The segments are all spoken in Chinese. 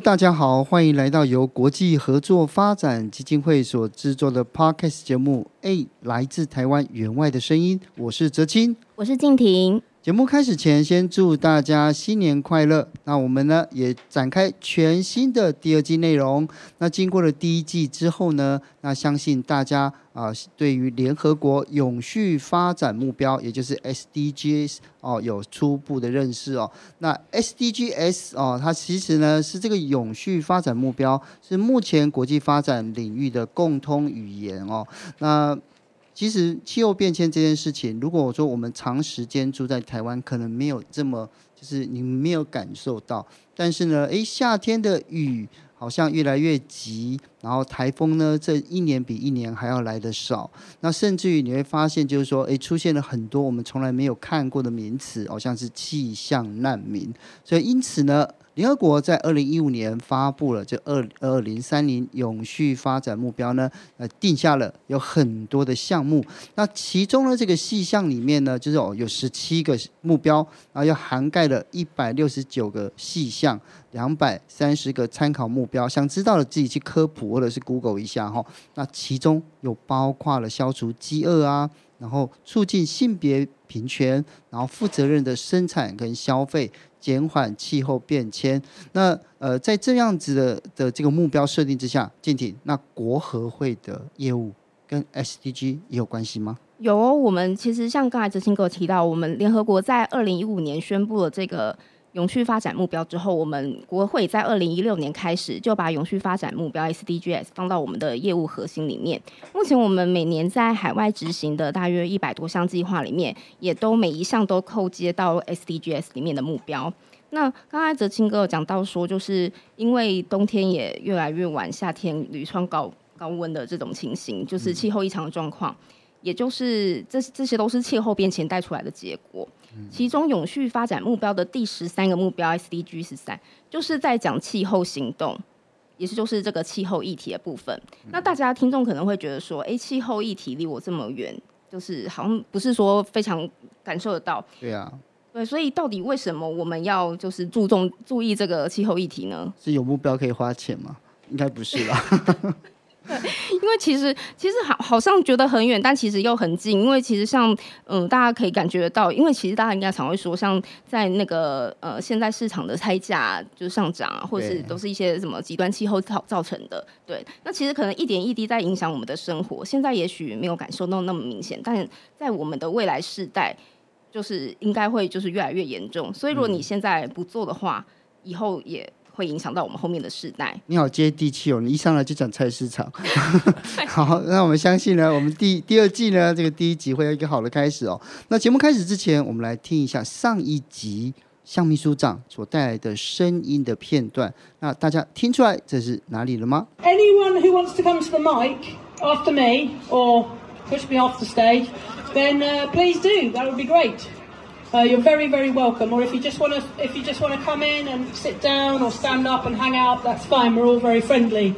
大家好，欢迎来到由国际合作发展基金会所制作的 Podcast 节目。A，来自台湾援外的声音，我是哲青，我是静婷。节目开始前，先祝大家新年快乐。那我们呢也展开全新的第二季内容。那经过了第一季之后呢，那相信大家啊、呃，对于联合国永续发展目标，也就是 SDGs 哦，有初步的认识哦。那 SDGs 哦，它其实呢是这个永续发展目标，是目前国际发展领域的共通语言哦。那其实气候变迁这件事情，如果我说我们长时间住在台湾，可能没有这么，就是你没有感受到。但是呢，诶，夏天的雨好像越来越急，然后台风呢，这一年比一年还要来得少。那甚至于你会发现，就是说，诶，出现了很多我们从来没有看过的名词，好像是气象难民。所以因此呢。联合国在二零一五年发布了这二二零三零永续发展目标呢，呃，定下了有很多的项目。那其中呢，这个细项里面呢，就是哦，有十七个目标，然后又涵盖了一百六十九个细项，两百三十个参考目标。想知道的自己去科普或者是 Google 一下哈。那其中有包括了消除饥饿啊，然后促进性别平权，然后负责任的生产跟消费。减缓气候变迁，那呃，在这样子的的这个目标设定之下，静婷，那国合会的业务跟 SDG 也有关系吗？有哦，我们其实像刚才执行哥提到，我们联合国在二零一五年宣布了这个。永续发展目标之后，我们国会在二零一六年开始就把永续发展目标 SDGs 放到我们的业务核心里面。目前我们每年在海外执行的大约一百多项计划里面，也都每一项都扣接到 SDGs 里面的目标。那刚才哲清哥有讲到说，就是因为冬天也越来越晚，夏天屡创高高温的这种情形，就是气候异常的状况，也就是这这些都是气候变迁带出来的结果。其中永续发展目标的第十三个目标 SDG 十三，就是在讲气候行动，也是就是这个气候议题的部分。那大家听众可能会觉得说，哎，气候议题离我这么远，就是好像不是说非常感受得到。对啊，对，所以到底为什么我们要就是注重注意这个气候议题呢？是有目标可以花钱吗？应该不是吧。对，因为其实其实好好像觉得很远，但其实又很近。因为其实像嗯，大家可以感觉得到，因为其实大家应该常会说，像在那个呃，现在市场的菜价就是上涨啊，或者是都是一些什么极端气候造造成的。对，那其实可能一点一滴在影响我们的生活。现在也许没有感受到那么明显，但在我们的未来世代，就是应该会就是越来越严重。所以如果你现在不做的话，以后也。会影响到我们后面的世代。你好接地气哦，你一上来就讲菜市场。好，那我们相信呢，我们第第二季呢，这个第一集会有一个好的开始哦。那节目开始之前，我们来听一下上一集向秘书长所带来的声音的片段。那大家听出来这是哪里了吗？Anyone who wants to come to the mic after me or push me off the stage, then please do. That would be great. Uh, you're very, very welcome. Or if you just want to, if you just want to come in and sit down or stand up and hang out, that's fine. We're all very friendly.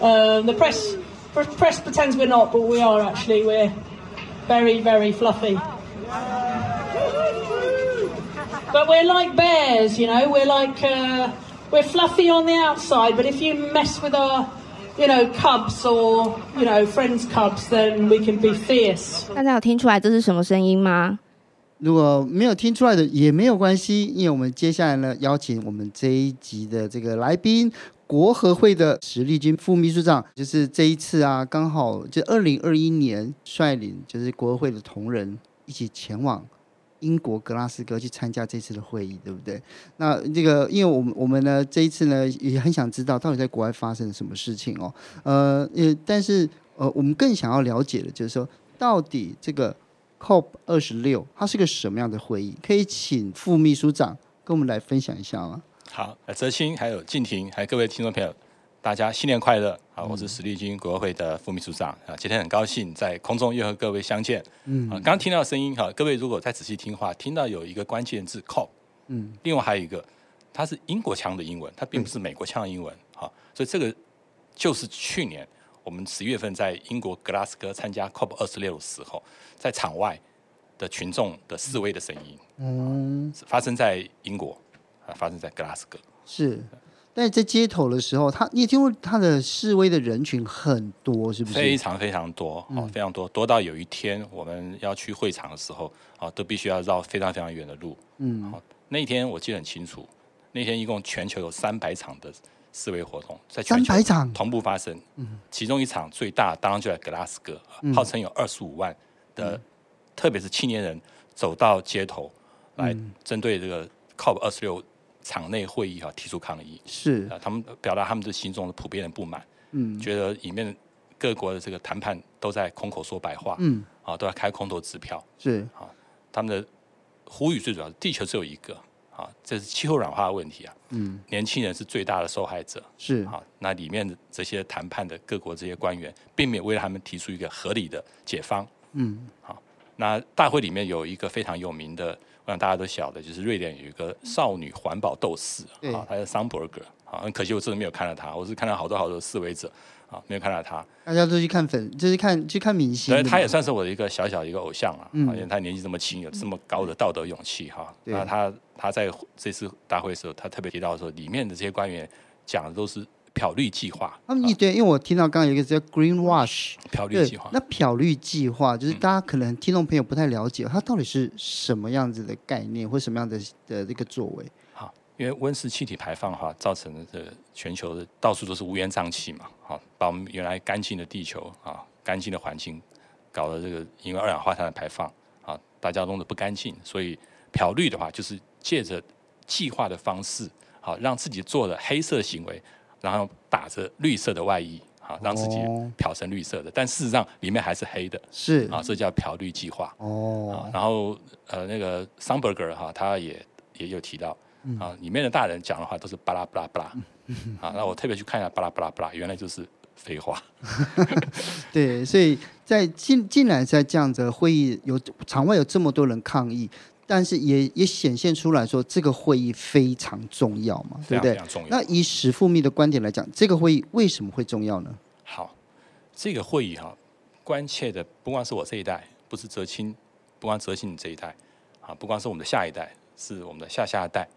Uh, the press, press pretends we're not, but we are actually. We're very, very fluffy. But we're like bears, you know. We're like uh, we're fluffy on the outside, but if you mess with our You know, cubs or you know friends cubs, then we can be fierce. 大家有听出来这是什么声音吗？ 如果没有听出来的也没有关系，因为我们接下来呢，邀请我们这一集的这个来宾，国合会的石丽君副秘书长，就是这一次啊，刚好就二零二一年率领就是国合会的同仁一起前往英国格拉斯哥去参加这次的会议，对不对？那这个，因为我们我们呢这一次呢也很想知道到底在国外发生了什么事情哦，呃，也但是。呃，我们更想要了解的就是说，到底这个 COP 二十六它是个什么样的会议？可以请副秘书长跟我们来分享一下吗？好，泽清还有静婷，还有各位听众朋友，大家新年快乐！好，我是史立军，国合会的副秘书长啊，今天很高兴在空中又和各位相见。嗯，啊，刚刚听到声音哈，各位如果再仔细听话，听到有一个关键字 COP，嗯，另外还有一个，它是英国腔的英文，它并不是美国腔的英文，好，所以这个就是去年我们十月份在英国格拉斯哥参加 COP 二十六的时候，在场外的群众的示威的声音，嗯，发生在英国。啊，发生在格拉斯哥是，但是在街头的时候，他你也听过他的示威的人群很多，是不是？非常非常多，哦，非常多，多到有一天我们要去会场的时候，啊，都必须要绕非常非常远的路。嗯，好，那一天我记得很清楚，那天一共全球有三百场的示威活动，在全球同步发生。嗯，其中一场最大当然就在格拉斯哥，号称有二十五万的，特别是青年人走到街头来针对这个 COP 二十六。场内会议哈提出抗议。是。啊，他们表达他们的心中的普遍的不满，嗯，觉得里面各国的这个谈判都在空口说白话，嗯，啊，都在开空头支票，是。啊，他们的呼吁最主要是地球只有一个啊，这是气候软化的问题啊，嗯，年轻人是最大的受害者，是啊，那里面的这些谈判的各国这些官员，并没有为他们提出一个合理的解方，嗯，好，那大会里面有一个非常有名的。我想大家都晓得，就是瑞典有一个少女环保斗士啊，她叫桑伯格啊，很可惜我真的没有看到她，我是看到好多好多示威者啊，没有看到她。大家都去看粉，就是看去看明星。对，她也算是我的一个小小的一个偶像啊，因为她年纪这么轻，有这么高的道德勇气哈。那她她在这次大会的时候，他特别提到说，里面的这些官员讲的都是。漂绿计划，他们一对，因为我听到刚刚有一个叫 Green Wash 漂绿计划，那漂绿计划就是大家可能听众朋友不太了解，它到底是什么样子的概念，或什么样的的这个作为？好，因为温室气体排放哈，造成的这个全球的到处都是乌烟瘴气嘛，好，把我们原来干净的地球啊，干净的环境，搞得这个因为二氧化碳的排放啊，大家弄得不干净，所以漂绿的话，就是借着计划的方式，好，让自己做的黑色行为。然后打着绿色的外衣，好，让自己漂成绿色的，但事实上里面还是黑的，是啊，这叫漂绿计划。哦，然后呃，那个桑伯格哈，他也也有提到，啊，里面的大人讲的话都是巴拉巴拉巴拉，啊，那我特别去看一下巴拉巴拉巴拉，原来就是废话。对，所以在竟竟然在这样子的会议有场外有这么多人抗议。但是也也显现出来说，这个会议非常重要嘛，对不对？那以史富密的观点来讲，这个会议为什么会重要呢？好，这个会议哈，关切的不光是我这一代，不是泽清，不光泽清你这一代，啊，不光是我们的下一代，是我们的下下一代，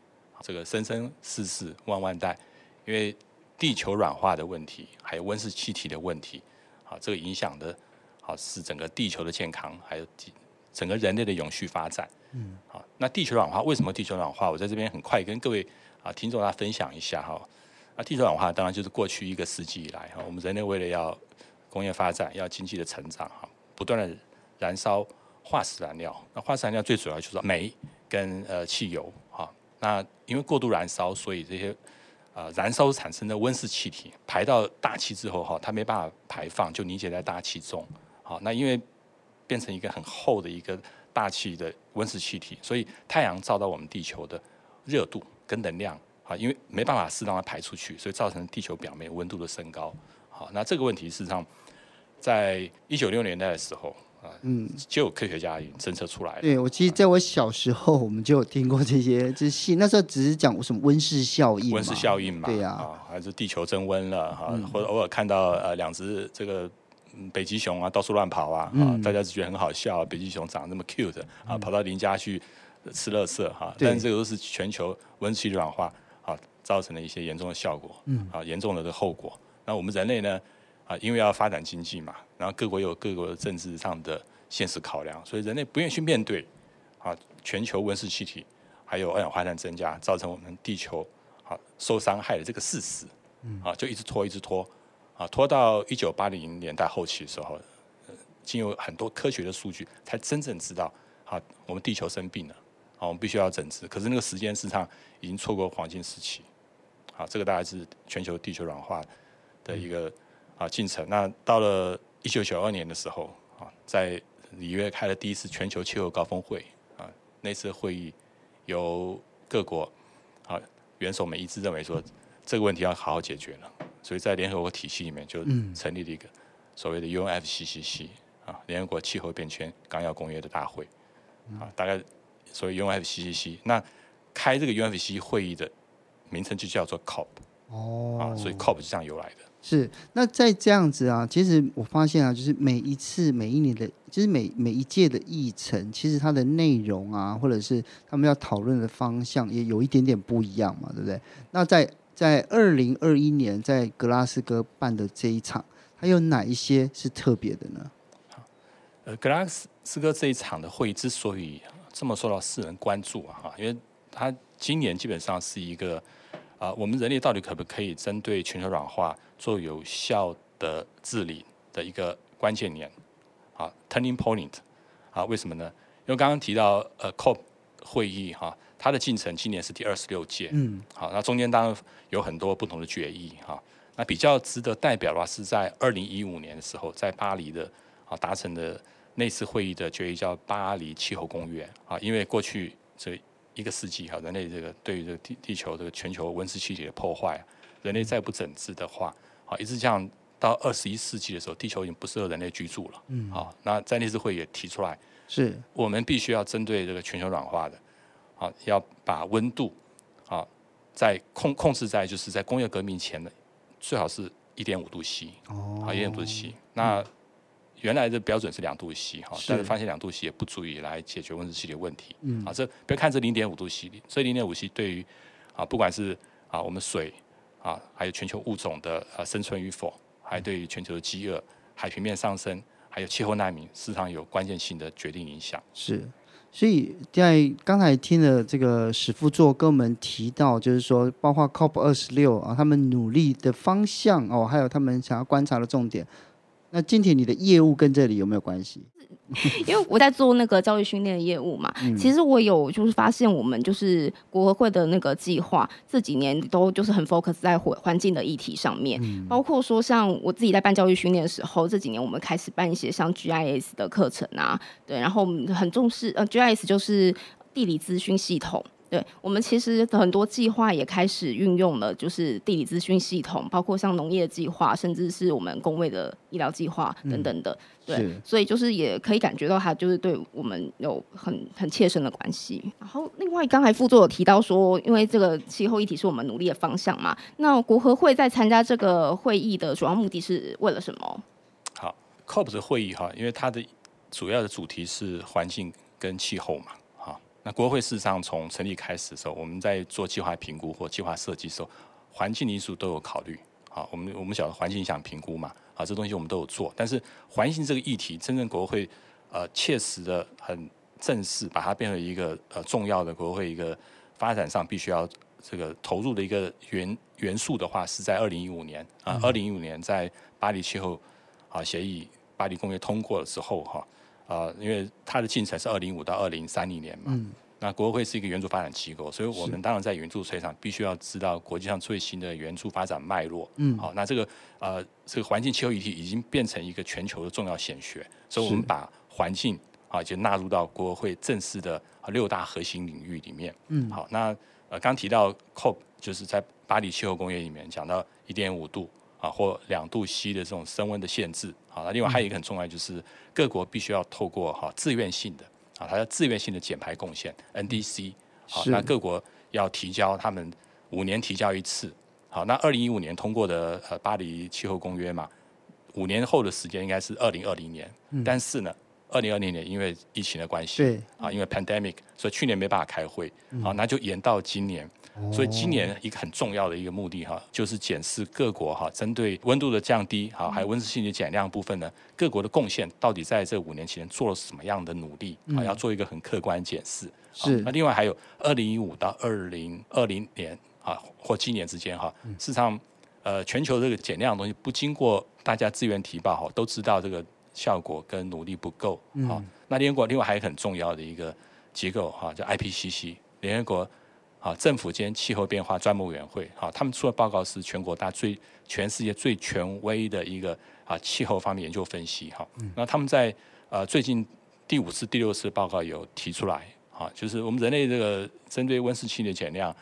这个生生世世万万代，因为地球软化的问题，还有温室气体的问题，啊，这个影响的，啊，是整个地球的健康，还有整个人类的永续发展。嗯，好，那地球暖化为什么地球暖化？我在这边很快跟各位啊听众大家分享一下哈。那地球暖化当然就是过去一个世纪以来哈，我们人类为了要工业发展、要经济的成长哈，不断的燃烧化石燃料。那化石燃料最主要就是煤跟呃汽油哈。那因为过度燃烧，所以这些呃燃烧产生的温室气体排到大气之后哈，它没办法排放，就凝结在大气中。好，那因为变成一个很厚的一个。大气的温室气体，所以太阳照到我们地球的热度跟能量啊，因为没办法适当的排出去，所以造成地球表面温度的升高。好，那这个问题事实上，在一九六零年代的时候啊，嗯，就有科学家已经侦测出来了。对，我其实在我小时候，我们就有听过这些，这些那时候只是讲什么温室效应，温室效应嘛，对呀，啊，还是地球增温了哈，或者偶尔看到呃两只这个。北极熊啊，到处乱跑啊，嗯、啊，大家只觉得很好笑，啊。北极熊长得那么 cute 啊，跑到邻家去吃垃圾哈。但是这个都是全球温室气体软化啊造成的一些严重的效果，嗯，啊，严重的的后果。那我们人类呢，啊，因为要发展经济嘛，然后各国有各国的政治上的现实考量，所以人类不愿意去面对啊，全球温室气体还有二氧化碳增加，造成我们地球啊受伤害的这个事实，啊，就一直拖，一直拖。啊，拖到一九八零年代后期的时候，呃经有很多科学的数据，才真正知道，啊，我们地球生病了，啊，我们必须要整治。可是那个时间事实上已经错过黄金时期，啊，这个大概是全球地球软化的一个啊进程。那到了一九九二年的时候啊，在里约开了第一次全球气候高峰会啊，那次会议由各国啊元首们一致认为说，这个问题要好好解决了，所以在联合国体系里面就成立了一个所谓的 UNFCCC 啊，联合国气候变迁纲要公约的大会啊，大概所谓 UNFCCC，那开这个 UNFCCC 会议的名称就叫做 COP 哦，啊，所以 COP 是这样由来的。是，那在这样子啊，其实我发现啊，就是每一次、每一年的，就是每每一届的议程，其实它的内容啊，或者是他们要讨论的方向，也有一点点不一样嘛，对不对？那在在二零二一年在格拉斯哥办的这一场，还有哪一些是特别的呢？呃，格拉斯哥这一场的会议之所以这么受到世人关注啊，哈，因为它今年基本上是一个。啊，我们人类到底可不可以针对全球暖化做有效的治理的一个关键年？啊，turning point。啊，为什么呢？因为刚刚提到呃，COP 会议哈，它的进程今年是第二十六届。嗯。好，那中间当然有很多不同的决议哈。那比较值得代表的话，是在二零一五年的时候，在巴黎的啊达成的那次会议的决议叫《巴黎气候公约》啊，因为过去这。一个世纪哈，人类这个对于这个地地球这个全球温室气体的破坏，人类再不整治的话，啊，一直这样到二十一世纪的时候，地球已经不适合人类居住了。嗯，好，那在那次会议也提出来，是我们必须要针对这个全球暖化的，啊，要把温度啊在控控制在就是在工业革命前的最好是一点五度 C，哦，啊，一点五度 C，那。原来的标准是两度 C 哈，但是发现两度 C 也不足以来解决温室气体问题。嗯，啊，这不要看这零点五度 C，这零点五 C 对于啊，不管是啊我们水啊，还有全球物种的啊生存与否，还对于全球的饥饿、海平面上升，还有气候难民，事实上有关键性的决定影响。是，所以在刚才听了这个史副座跟我们提到，就是说包括 COP 二十六啊，他们努力的方向哦，还有他们想要观察的重点。那今天你的业务跟这里有没有关系？因为我在做那个教育训练的业务嘛，嗯、其实我有就是发现，我们就是国合会的那个计划这几年都就是很 focus 在环环境的议题上面，嗯、包括说像我自己在办教育训练的时候，这几年我们开始办一些像 GIS 的课程啊，对，然后我们很重视呃 GIS 就是地理资讯系统。对，我们其实很多计划也开始运用了，就是地理资讯系统，包括像农业计划，甚至是我们工位的医疗计划等等的。嗯、对，所以就是也可以感觉到它就是对我们有很很切身的关系。然后另外刚才副座有提到说，因为这个气候议题是我们努力的方向嘛，那国合会在参加这个会议的主要目的是为了什么？好，COP 的会议哈，因为它的主要的主题是环境跟气候嘛。那国合会事实上从成立开始的时候，我们在做计划评估或计划设计的时候，环境因素都有考虑。好，我们我们晓得环境影响评估嘛，啊，这东西我们都有做。但是环境这个议题，真正国合会呃切实的很正式，把它变成一个呃重要的国合会一个发展上必须要这个投入的一个元元素的话，是在二零一五年啊，二零一五年在巴黎气候啊协议、巴黎公约通过了之后哈。啊，因为它的进程是二零五到二零三零年嘛，嗯、那国合会是一个援助发展机构，所以我们当然在援助会上必须要知道国际上最新的援助发展脉络。嗯，好，那这个呃，这个环境气候议题已经变成一个全球的重要显学，所以我们把环境啊就纳入到国合会正式的六大核心领域里面。嗯，好，那呃刚提到 COP 就是在巴黎气候公约里面讲到一点五度。啊，或两度 C 的这种升温的限制，啊，那另外还有一个很重要，就是各国必须要透过哈自愿性的啊，它要自愿性的减排贡献 NDC，好，那各国要提交他们五年提交一次，好，那二零一五年通过的呃巴黎气候公约嘛，五年后的时间应该是二零二零年，嗯、但是呢，二零二零年因为疫情的关系，对，啊，因为 pandemic，所以去年没办法开会，好，那就延到今年。所以今年一个很重要的一个目的哈，就是检视各国哈，针对温度的降低，哈，还有温室气体减量部分呢，各国的贡献到底在这五年期间做了什么样的努力啊？要做一个很客观检视。是。那另外还有二零一五到二零二零年啊，或今年之间哈，事实上，呃，全球这个减量的东西不经过大家自愿提报哈，都知道这个效果跟努力不够。嗯。那联合国另外还有很重要的一个机构哈，叫 IPCC，联合国。啊政府间气候变化专门委员会哈，他们出的报告是全国大最全世界最权威的一个啊气候方面研究分析哈。那他们在呃最近第五次、第六次报告有提出来啊，就是我们人类这个针对温室气体减量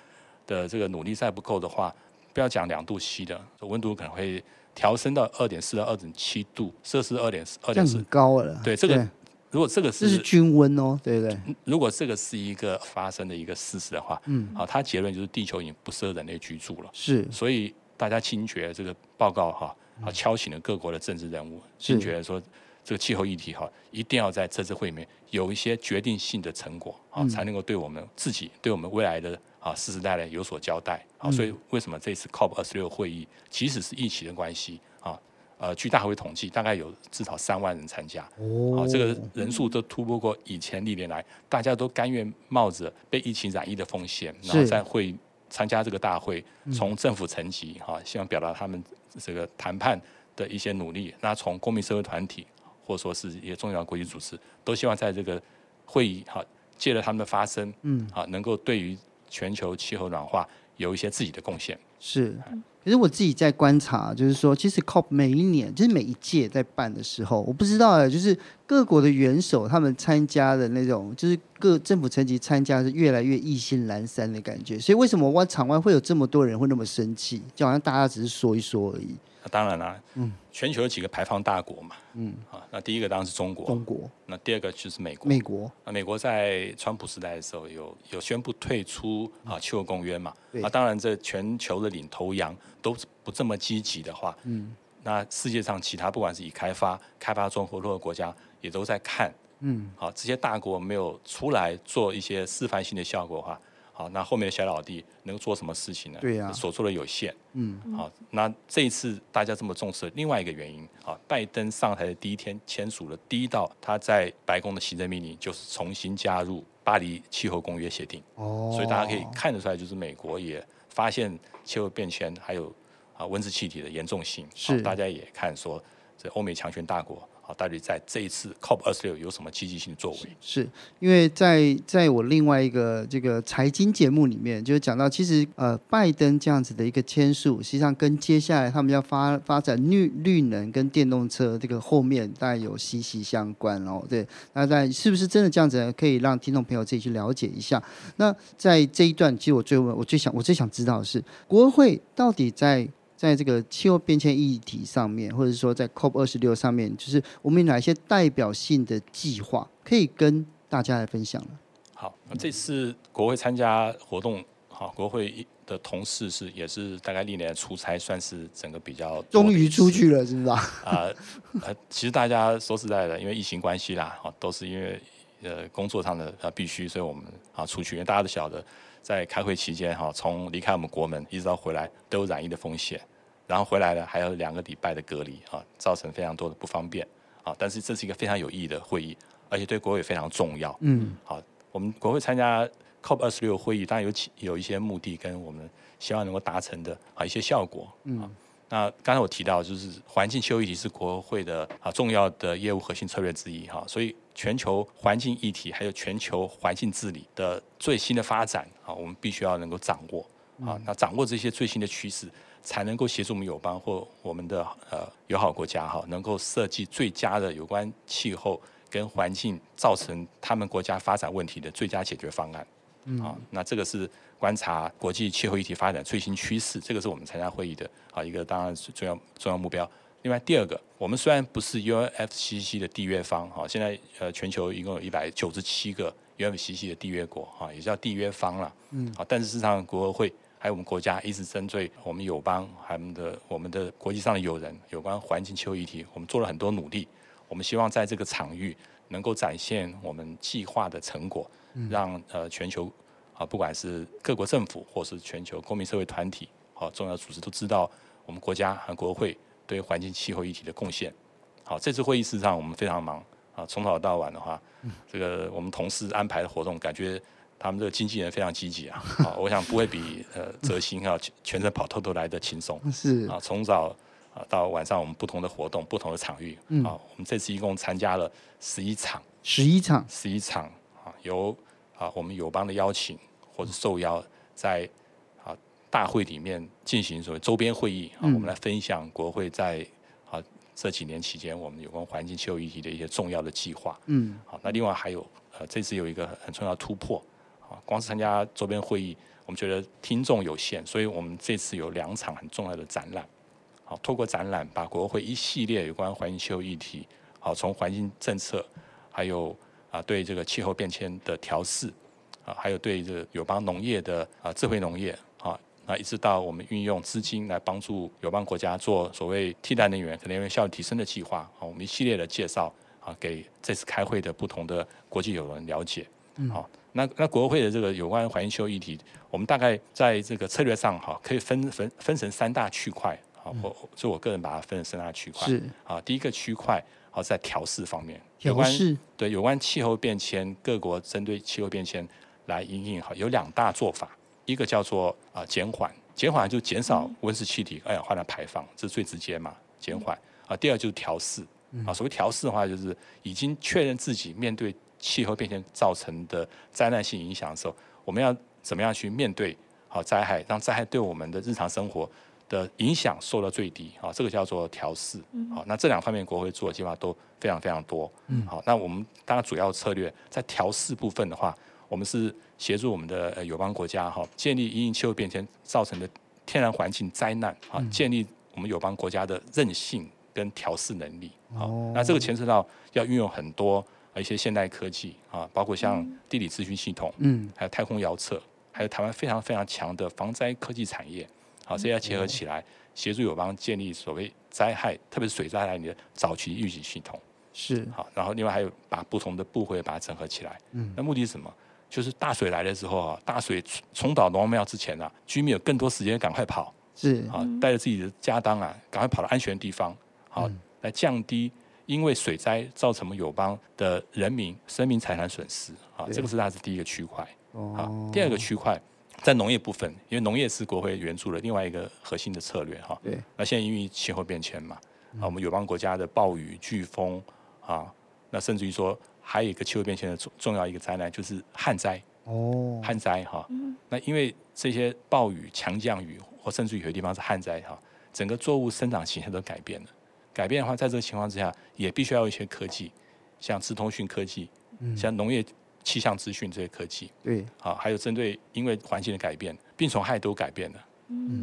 的这个努力再不够的话，不要讲两度 C 的温度可能会调升到二点四到二点七度摄氏二点二点四高了。对这个。如果这个是这是均温哦，对不对？如果这个是一个发生的一个事实的话，嗯，好，他结论就是地球已经不适合人类居住了。是，所以大家惊觉这个报告哈，啊，敲醒了各国的政治人物，惊觉说这个气候议题哈，一定要在这次会面有一些决定性的成果啊，才能够对我们自己、对我们未来的啊世世代代有所交代。啊，所以为什么这次 COP 二十六会议，即使是疫情的关系啊？呃，据大会统计，大概有至少三万人参加。哦，哦，这个人数都突破过以前历年来，大家都甘愿冒着被疫情染疫的风险，然后在会参加这个大会，从政府层级哈，希望表达他们这个谈判的一些努力。那从公民社会团体，或者说是一些重要的国际组织，都希望在这个会议哈，借着他们的发声，嗯，啊，能够对于全球气候暖化有一些自己的贡献。是。可是我自己在观察，就是说，其实 COP 每一年，就是每一届在办的时候，我不知道，就是各国的元首他们参加的那种，就是各政府层级参加是越来越意兴阑珊的感觉。所以为什么我场外会有这么多人会那么生气？就好像大家只是说一说而已。当然啦，嗯，全球有几个排放大国嘛，嗯，啊，那第一个当然是中国，中国，那第二个就是美国，美国，那美国在川普时代的时候有有宣布退出啊气候公约嘛，啊，当然这全球的领头羊都不这么积极的话，嗯，那世界上其他不管是已开发、开发中或落后国家也都在看，嗯，好，这些大国没有出来做一些示范性的效果的话。好，那后面的小老弟能够做什么事情呢？对呀、啊，所做的有限。嗯，好，那这一次大家这么重视，另外一个原因，啊，拜登上台的第一天签署了第一道他在白宫的行政命令，就是重新加入巴黎气候公约协定。哦，所以大家可以看得出来，就是美国也发现气候变迁还有啊温室气体的严重性。是，大家也看说这欧美强权大国。好，到底在这一次 COP 二十六有什么积极性的作为？是因为在在我另外一个这个财经节目里面，就讲到其实呃，拜登这样子的一个签署，实际上跟接下来他们要发发展绿绿能跟电动车这个后面大概有息息相关哦。对，那在是不是真的这样子，可以让听众朋友自己去了解一下？那在这一段，其实我最问，我最想我最想知道的是，国会到底在。在这个气候变迁议题上面，或者说在 COP 二十六上面，就是我们有哪些代表性的计划可以跟大家来分享呢？好，那这次国会参加活动，好，国会的同事是也是大概历年出差，算是整个比较终于出去了，是不是？啊呃，其实大家说实在的，因为疫情关系啦，哈，都是因为呃工作上的啊必须，所以我们啊出去，因为大家都晓得。在开会期间，哈，从离开我们国门一直到回来都有染疫的风险，然后回来了还有两个礼拜的隔离，啊，造成非常多的不方便，啊，但是这是一个非常有意义的会议，而且对国会非常重要，嗯，好，我们国会参加 COP 二十六会议，当然有有一些目的跟我们希望能够达成的啊一些效果，嗯，那刚才我提到就是环境气候议题是国会的啊重要的业务核心策略之一，哈，所以。全球环境议题，还有全球环境治理的最新的发展啊，我们必须要能够掌握啊。那掌握这些最新的趋势，才能够协助我们友邦或我们的呃友好国家哈，能够设计最佳的有关气候跟环境造成他们国家发展问题的最佳解决方案。啊，那这个是观察国际气候议题发展最新趋势，这个是我们参加会议的啊一个当然是重要重要目标。另外第二个，我们虽然不是 UNFCCC 的缔约方，哈，现在呃全球一共有一百九十七个 UNFCCC 的缔约国，哈，也叫缔约方了，嗯，啊，但是事实上国合会还有我们国家一直针对我们友邦还有的我们的国际上的友人有关环境气候议题，我们做了很多努力，我们希望在这个场域能够展现我们计划的成果，让呃全球啊不管是各国政府或是全球公民社会团体，好重要组织都知道我们国家和国合会。对环境气候议题的贡献，好，这次会议事实上我们非常忙啊，从早到晚的话，这个我们同事安排的活动，感觉他们这个经纪人非常积极啊，好，我想不会比呃泽新要全程跑透透来的轻松，是啊，从早啊到晚上我们不同的活动，不同的场域，啊，我们这次一共参加了十一场，十一场，十一场啊，由啊我们友邦的邀请或者受邀在啊大会里面进行所谓周边会议啊，我们来分享国会在啊这几年期间我们有关环境气候议题的一些重要的计划。嗯，好，那另外还有呃这次有一个很重要的突破啊，光是参加周边会议，我们觉得听众有限，所以我们这次有两场很重要的展览。好，透过展览把国会一系列有关环境气候议题，好，从环境政策，还有啊对这个气候变迁的调试。啊，还有对这个友邦农业的啊智慧农业啊，那一直到我们运用资金来帮助友邦国家做所谓替代能源、可能源效率提升的计划，啊，我们一系列的介绍啊，给这次开会的不同的国际友人了解。好，那那国会的这个有关环境气候议题，我们大概在这个策略上哈，可以分分分成三大区块。啊，我所以我个人把它分成三大区块。是啊，第一个区块好在调试方面，有关对有关气候变迁，各国针对气候变迁。来应应好，有两大做法，一个叫做啊减缓，减缓就减少温室气体二氧化碳排放，这是最直接嘛，减缓啊。第二就是调试啊，所谓调试的话，就是已经确认自己面对气候变迁造成的灾难性影响的时候，我们要怎么样去面对好灾害，让灾害对我们的日常生活的影响受到最低啊，这个叫做调试。好，那这两方面国会做的计划都非常非常多。嗯，好，那我们当然主要策略在调试部分的话。我们是协助我们的友邦国家哈，建立因应气候变迁造成的天然环境灾难啊，建立我们友邦国家的韧性跟调试能力啊。那这个牵涉到要运用很多一些现代科技啊，包括像地理资讯系统，嗯，还有太空遥测，还有台湾非常非常强的防灾科技产业，好，这些要结合起来，协助友邦建立所谓灾害，特别是水灾害你的早期预警系统。是好，然后另外还有把不同的部会把它整合起来，嗯，那目的是什么？就是大水来的时候啊，大水冲倒龙王庙之前啊，居民有更多时间赶快跑，是啊，带着自己的家当啊，赶快跑到安全的地方，好，来降低因为水灾造成友邦的人民生命财产损失啊，这个是它是第一个区块。哦，第二个区块在农业部分，因为农业是国会援助的另外一个核心的策略哈。对，那现在因为气候变迁嘛，啊，我们友邦国家的暴雨、飓风啊，那甚至于说。还有一个气候变迁的重重要一个灾难，就是旱灾。哦，旱灾哈。那因为这些暴雨、强降雨，或甚至于有些地方是旱灾哈，整个作物生长形态都改变了。改变的话，在这个情况之下，也必须要有一些科技，像资通讯科技，像农业气象资讯这些科技。对。啊，还有针对因为环境的改变，病虫害都改变了，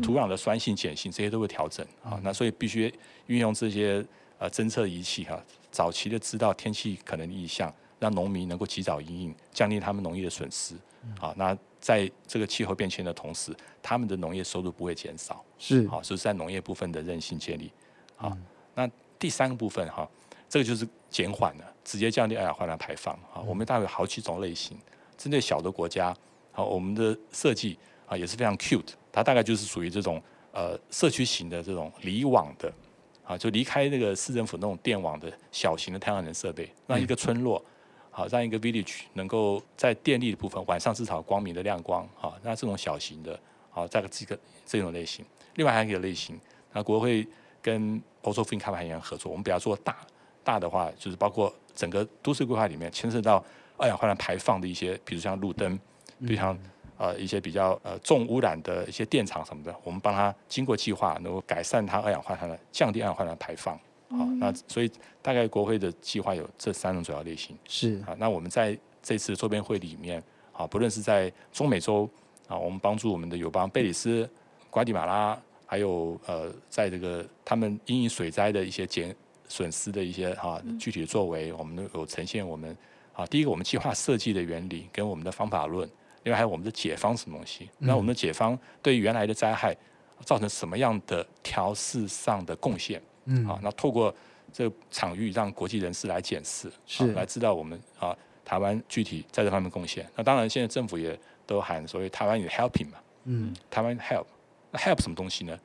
土壤的酸性、碱性这些都会调整。啊，那所以必须运用这些。呃，侦测仪器哈，早期的知道天气可能的异象，让农民能够及早应应，降低他们农业的损失。啊，那在这个气候变迁的同时，他们的农业收入不会减少。是，好，是在农业部分的韧性建立。好，那第三个部分哈，这个就是减缓了，直接降低二氧化碳排放。啊，我们大概有好几种类型，针对小的国家，好，我们的设计啊也是非常 cute，它大概就是属于这种呃社区型的这种离网的。啊，就离开那个市政府那种电网的小型的太阳能设备，让一个村落，好，让一个 village 能够在电力的部分晚上至少光明的亮光，好，那这种小型的，好，这个这个这种类型。另外还有一个类型，那国会跟欧洲风力开发银行合作，我们比较做大，大的话就是包括整个都市规划里面牵涉到二氧化碳排放的一些，比如像路灯，比如像。呃，一些比较呃重污染的一些电厂什么的，我们帮他经过计划，能够改善它二氧化碳的降低二氧化碳排放。好、嗯，那所以大概国会的计划有这三种主要类型。是啊，那我们在这次周边会里面啊，不论是在中美洲啊，我们帮助我们的友邦贝里斯、瓜地马拉，还有呃，在这个他们因应水灾的一些减损失的一些哈、啊、具体的作为，我们都有呈现我们啊，第一个我们计划设计的原理跟我们的方法论。另外还有我们的解方什么东西？那我们的解方对原来的灾害造成什么样的调试上的贡献？嗯，啊，那透过这个场域让国际人士来检视，是来知道我们啊台湾具体在这方面贡献。那当然现在政府也都喊所谓台湾有 helping 嘛，嗯，台湾 help，那 help 什么东西呢？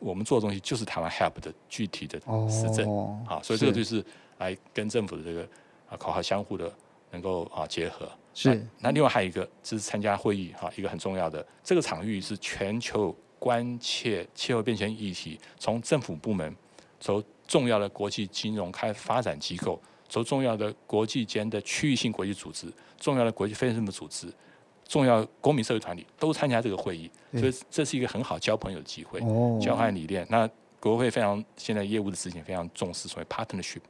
我们做的东西就是台湾 help 的具体的实证，哦，好，所以这个就是来跟政府的这个啊口号相互的能够啊结合。是。那，那另外还有一个，就是参加会议哈，一个很重要的这个场域是全球关切气候变迁议题，从政府部门，从重要的国际金融开发展机构，从重要的国际间的区域性国际组织，重要的国际非政府组织，重要公民社会团体都参加这个会议，所以这是一个很好交朋友的机会，哦、交换理念。那国会非常现在业务的事情非常重视所谓 partnership，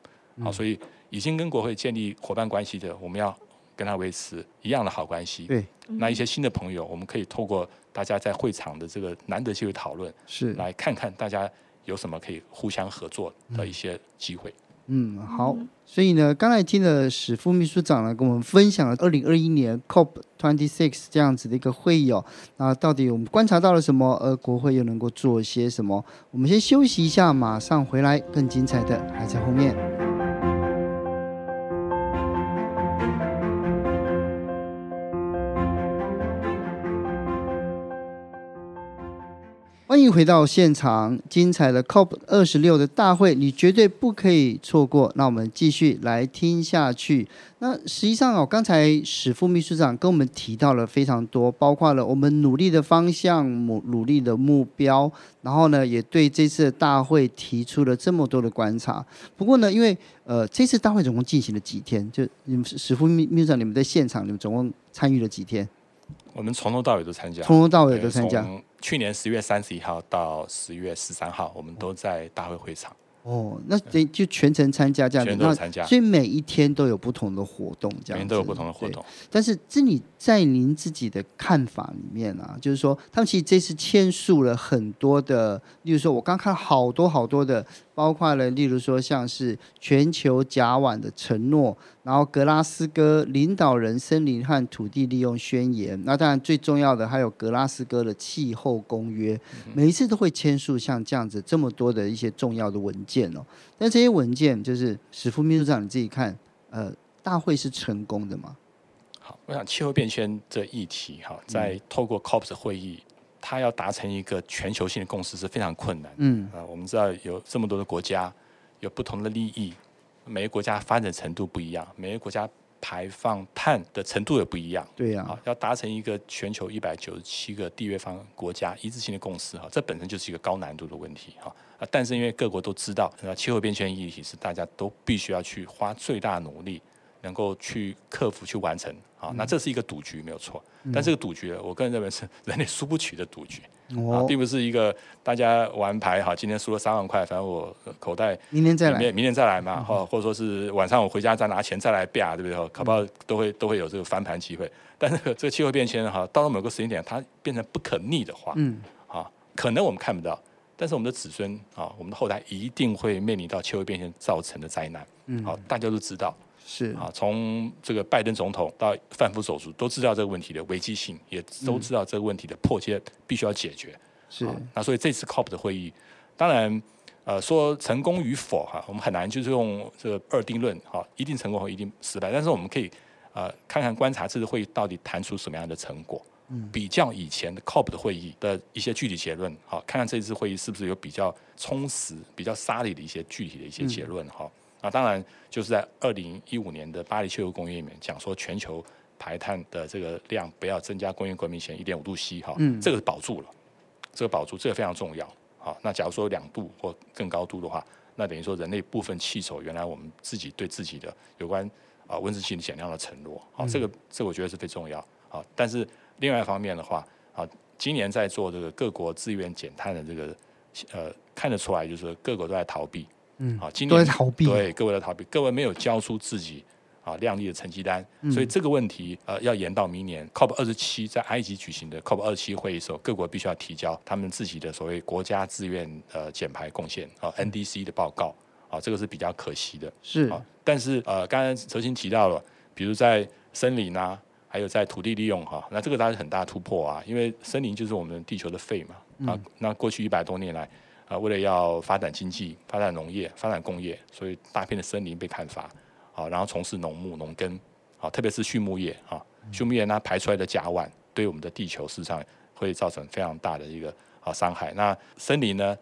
好，所以已经跟国会建立伙伴关系的，我们要跟他维持一样的好关系。对，那一些新的朋友，我们可以透过大家在会场的这个难得机会讨论，是来看看大家有什么可以互相合作的一些机会。嗯，好。所以呢，刚才听了史副秘书长呢跟我们分享了二零二一年 COP Twenty Six 这样子的一个会议哦，那到底我们观察到了什么？而国会又能够做些什么？我们先休息一下，马上回来，更精彩的还在后面。欢迎回到现场，精彩的 COP 二十六的大会，你绝对不可以错过。那我们继续来听下去。那实际上哦，刚才史副秘书长跟我们提到了非常多，包括了我们努力的方向、努努力的目标，然后呢，也对这次大会提出了这么多的观察。不过呢，因为呃，这次大会总共进行了几天？就你们史副秘秘书长，你们在现场，你们总共参与了几天？我们从头到尾都参加，从头到尾都参加。从去年十月三十一号到十月十三号，我们都在大会会场。哦，那等就全程参加这样子，全都参加。所以每一天都有不同的活动，这样子。每天都有不同的活动。但是，这你在您自己的看法里面啊，就是说，他们其实这次签署了很多的，例如说，我刚看好多好多的。包括了，例如说像是全球甲烷的承诺，然后格拉斯哥领导人森林和土地利用宣言，那当然最重要的还有格拉斯哥的气候公约，每一次都会签署像这样子这么多的一些重要的文件哦。但这些文件就是史副秘书长你自己看，呃，大会是成功的吗？好，我想气候变迁这议题哈，在透过 COP 的会议。他要达成一个全球性的共识是非常困难。嗯啊，我们知道有这么多的国家，有不同的利益，每个国家发展程度不一样，每个国家排放碳的程度也不一样。对呀，啊，要达成一个全球一百九十七个缔约方国家一致性的共识，哈，这本身就是一个高难度的问题，哈啊。但是因为各国都知道，那气候变迁议题是大家都必须要去花最大努力，能够去克服、去完成。啊，那这是一个赌局，没有错。但这个赌局，我个人认为是人类输不起的赌局啊，并不是一个大家玩牌哈，今天输了三万块，反正我口袋明天再来，明天再来嘛，或或者说是晚上我回家再拿钱再来变，对不对？搞不好都会都会有这个翻盘机会。但是这个气候变迁哈，到了某个时间点，它变成不可逆的话，嗯，啊，可能我们看不到，但是我们的子孙啊，我们的后代一定会面临到气候变迁造成的灾难。嗯，好，大家都知道。是啊，从这个拜登总统到范夫首足都知道这个问题的危机性，也都知道这个问题的迫切必须要解决。是那所以这次 COP 的会议，当然呃说成功与否哈，我们很难就是用这个二定论哈，一定成功和一定失败。但是我们可以呃看看观察这次会议到底谈出什么样的成果，比较以前的 COP 的会议的一些具体结论，好，看看这次会议是不是有比较充实、比较沙里的一些具体的一些结论哈。那当然就是在二零一五年的巴黎气候公约里面讲说，全球排碳的这个量不要增加工业革命前一点五度 C 哈，这个是保住了，这个保住这个非常重要。好，那假如说两度或更高度的话，那等于说人类部分弃守原来我们自己对自己的有关啊温室气体减量的承诺。好，这个这个我觉得是非常重要。好，但是另外一方面的话，啊，今年在做这个各国自愿减碳的这个呃，看得出来就是各国都在逃避。嗯，好，今年都在逃避，对，各位在逃避，各位没有交出自己啊亮丽的成绩单，嗯、所以这个问题呃要延到明年 COP 二十七在埃及举行的 COP 二十七会议的时候，各国必须要提交他们自己的所谓国家自愿呃减排贡献啊 NDC 的报告啊，这个是比较可惜的，是。啊，但是呃刚才哲青提到了，比如在森林啊，还有在土地利用哈、啊，那这个当然是很大突破啊，因为森林就是我们地球的肺嘛，啊，嗯、那过去一百多年来。啊，为了要发展经济、发展农业、发展工业，所以大片的森林被砍伐，啊，然后从事农牧、农耕，啊，特别是畜牧业，啊，畜牧业那排出来的甲烷，对我们的地球事实上会造成非常大的一个啊伤害。那森林呢，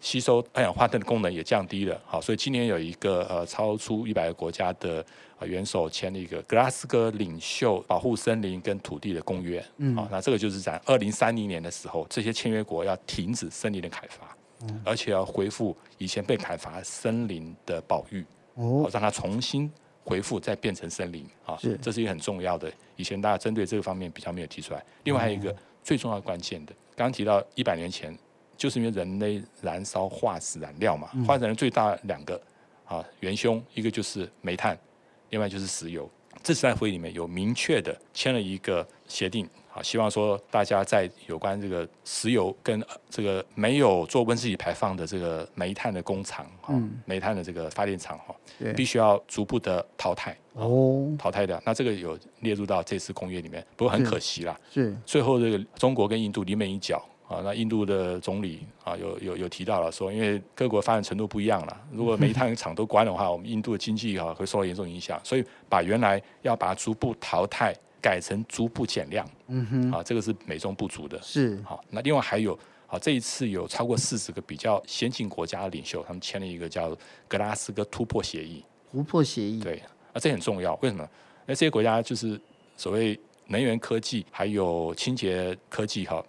吸收二氧化碳的功能也降低了，好，所以今年有一个呃超出一百个国家的啊元首签了一个格拉斯哥领袖保护森林跟土地的公约，嗯，啊，那这个就是在二零三零年的时候，这些签约国要停止森林的开发。而且要恢复以前被砍伐森林的保育，哦，让它重新恢复再变成森林啊，是这是一个很重要的。以前大家针对这个方面比较没有提出来。另外还有一个最重要关键的，刚刚提到一百年前，就是因为人类燃烧化石燃料嘛，化石燃料最大两个啊元凶，一个就是煤炭，另外就是石油。这次在会议里面有明确的签了一个协定。好，希望说大家在有关这个石油跟这个没有做温室气排放的这个煤炭的工厂，哈、嗯，煤炭的这个发电厂，哈，必须要逐步的淘汰，哦，淘汰掉。那这个有列入到这次公约里面，不过很可惜啦，是，是最后这个中国跟印度临门一脚，啊，那印度的总理啊有有有提到了说，因为各国发展程度不一样了，如果煤炭厂都关的话，我们印度的经济啊会受到严重影响，所以把原来要把它逐步淘汰。改成逐步减量，嗯哼，啊，这个是美中不足的，是好。那另外还有，啊，这一次有超过四十个比较先进国家的领袖，他们签了一个叫格拉斯哥突破协议。突破协议，对，啊，这很重要。为什么？因为这些国家就是所谓能源科技还有清洁科技哈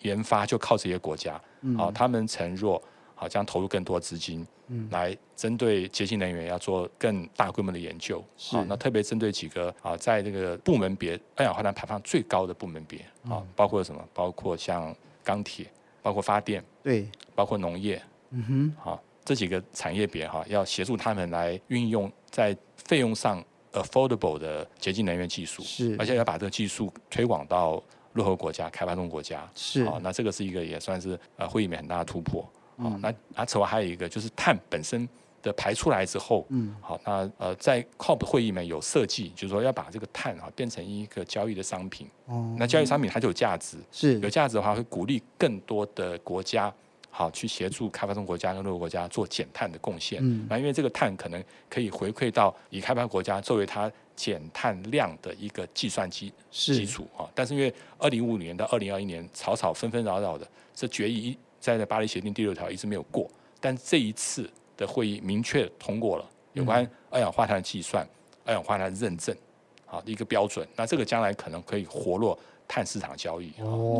研发，就靠这些国家，好，他们承诺。好，将投入更多资金，嗯，来针对洁净能源要做更大规模的研究。啊，那特别针对几个啊，在这个部门别二氧化碳排放最高的部门别啊，包括什么？包括像钢铁，包括发电，对，包括农业，嗯哼，好，这几个产业别哈，要协助他们来运用在费用上 affordable 的洁净能源技术，是，而且要把这个技术推广到落后国家、开发中国家，是，好，那这个是一个也算是呃会议里面很大的突破。好，那啊，此外还有一个就是碳本身的排出来之后，嗯，好，那呃，在 COP 会议里面有设计，就是说要把这个碳啊变成一个交易的商品。哦，那交易商品它就有价值，是有价值的话，会鼓励更多的国家好去协助开发中国家跟落后国家做减碳的贡献。嗯，那因为这个碳可能可以回馈到已开发国家作为它减碳量的一个计算机基础啊。但是因为二零一五年到二零二一年吵吵纷纷扰扰的，这决议。在巴黎协定第六条一直没有过，但这一次的会议明确通过了有关二氧化碳的计算、二氧化碳的认证，好一个标准。那这个将来可能可以活络碳市场交易，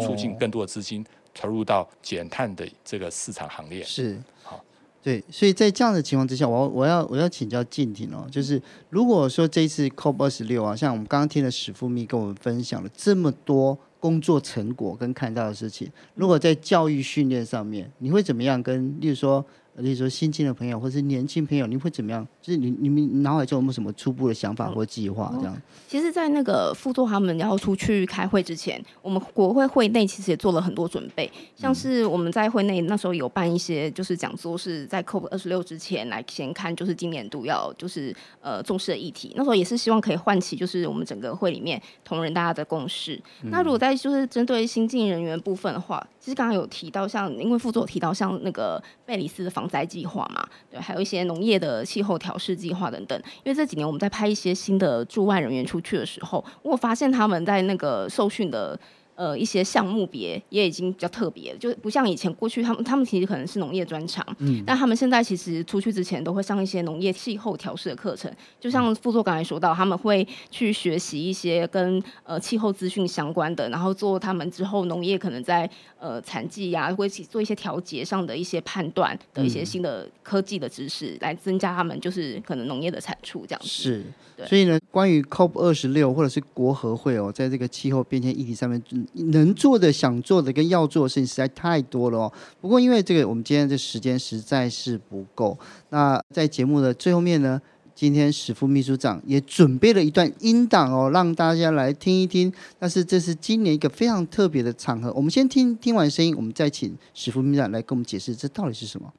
促进更多的资金投入到减碳的这个市场行列。是，好，对。所以在这样的情况之下，我我要我要请教静婷哦，就是如果说这一次 COP 二十六啊，像我们刚刚听了史富密跟我们分享了这么多。工作成果跟看到的事情，如果在教育训练上面，你会怎么样跟，例如说，例如说新进的朋友或是年轻朋友，你会怎么样？就是你你们脑海中有没有什么初步的想法或计划这样？其实，在那个副座他们要出去开会之前，我们国会会内其实也做了很多准备，像是我们在会内那时候有办一些就是讲座，是在 COP 二十六之前来先看，就是今年度要就是呃重视的议题。那时候也是希望可以唤起就是我们整个会里面同仁大家的共识。那如果在就是针对新进人员部分的话，其实刚刚有提到像，因为副座提到像那个贝里斯的防灾计划嘛，对，还有一些农业的气候调试计划等等。因为这几年我们在派一些新的驻外人员出去的时候，我发现他们在那个受训的。呃，一些项目别也已经比较特别了，就不像以前过去他们他们其实可能是农业专长，嗯，但他们现在其实出去之前都会上一些农业气候调试的课程，就像副座刚才说到，他们会去学习一些跟呃气候资讯相关的，然后做他们之后农业可能在呃产季呀、啊，会做一些调节上的一些判断的一些新的科技的知识，来增加他们就是可能农业的产出这样子。是，对。所以呢，关于 COP 二十六或者是国合会哦，在这个气候变迁议题上面。能做的、想做的跟要做的事情实在太多了哦。不过因为这个，我们今天的时间实在是不够。那在节目的最后面呢，今天史副秘书长也准备了一段音档哦，让大家来听一听。但是这是今年一个非常特别的场合，我们先听听完声音，我们再请史副秘书长来跟我们解释这到底是什么。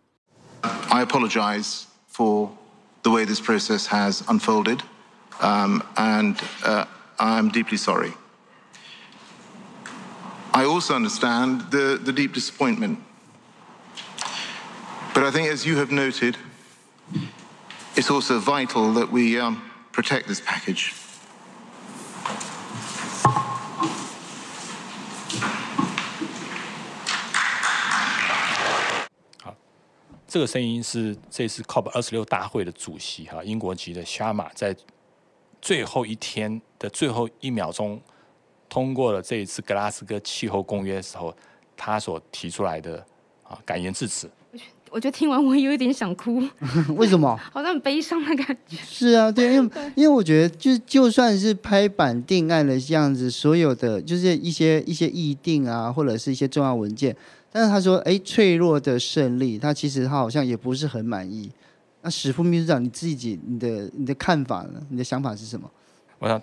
I apologize for the way this process has unfolded, um, and uh, I'm deeply sorry. I also understand the, the deep disappointment. But I think, as you have noted, it's also vital that we um, protect this package. 好，这个声音是这次 COP 二十六大会的主席哈，英国籍的沙马在最后一天的最后一秒钟。 通过了这一次格拉斯哥气候公约的时候，他所提出来的啊感言致辞。我觉得听完我有一点想哭。为什么？好像很悲伤的感觉。是啊，对，因为因为我觉得，就就算是拍板定案的这样子，所有的就是一些一些议定啊，或者是一些重要文件，但是他说，哎，脆弱的胜利，他其实他好像也不是很满意。那史副秘书长，你自己你的你的看法呢？你的想法是什么？我想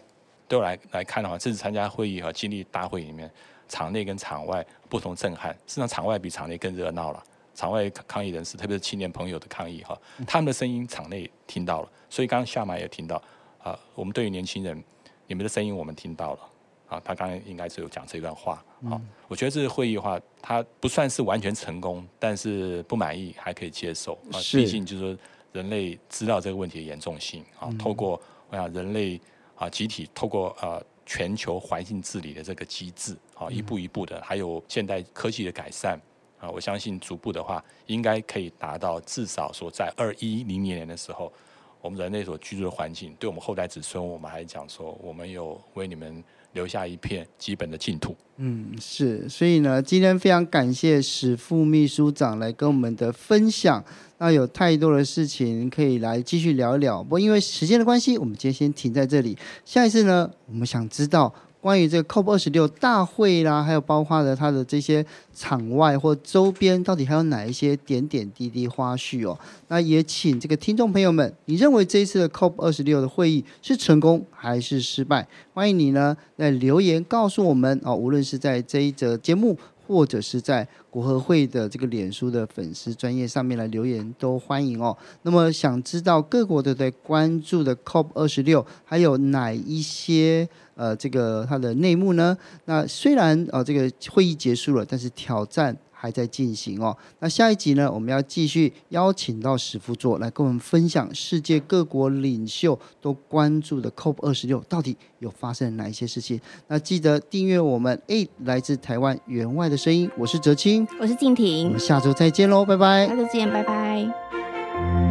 对我来来看的话，这次参加会议和经历大会里面，场内跟场外不同震撼。事实上，场外比场内更热闹了。场外抗议人士，特别是青年朋友的抗议哈，他们的声音场内听到了。所以刚刚夏马也听到啊，我们对于年轻人，你们的声音我们听到了啊。他刚刚应该是有讲这段话啊。我觉得这次会议的话，它不算是完全成功，但是不满意还可以接受啊。毕竟就是说。人类知道这个问题的严重性啊，透过我想人类啊集体透过呃全球环境治理的这个机制啊，一步一步的，还有现代科技的改善啊，我相信逐步的话，应该可以达到至少说在二一零年的时候，我们人类所居住的环境，对我们后代子孙，我们还讲说，我们有为你们留下一片基本的净土。嗯，是，所以呢，今天非常感谢史副秘书长来跟我们的分享。那有太多的事情可以来继续聊一聊，不过因为时间的关系，我们今天先停在这里。下一次呢，我们想知道关于这个 COP 二十六大会啦，还有包括的它的这些场外或周边，到底还有哪一些点点滴滴花絮哦？那也请这个听众朋友们，你认为这一次的 COP 二十六的会议是成功还是失败？欢迎你呢来留言告诉我们哦，无论是在这一则节目。或者是在国合会的这个脸书的粉丝专业上面来留言都欢迎哦。那么想知道各国都在关注的 COP 二十六还有哪一些呃这个它的内幕呢？那虽然呃这个会议结束了，但是挑战。还在进行哦。那下一集呢，我们要继续邀请到史副座来跟我们分享世界各国领袖都关注的 COP 二十六到底有发生哪一些事情。那记得订阅我们，哎，来自台湾员外的声音，我是哲青，我是静婷，我们下周再见喽，拜拜，下周见，拜拜。